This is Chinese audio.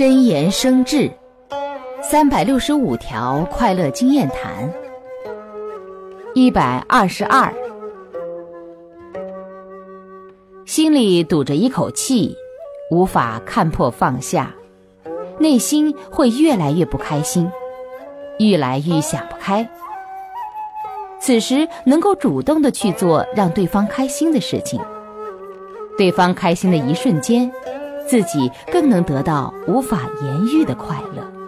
真言生智，三百六十五条快乐经验谈。一百二十二，心里堵着一口气，无法看破放下，内心会越来越不开心，愈来愈想不开。此时能够主动的去做让对方开心的事情，对方开心的一瞬间。自己更能得到无法言喻的快乐。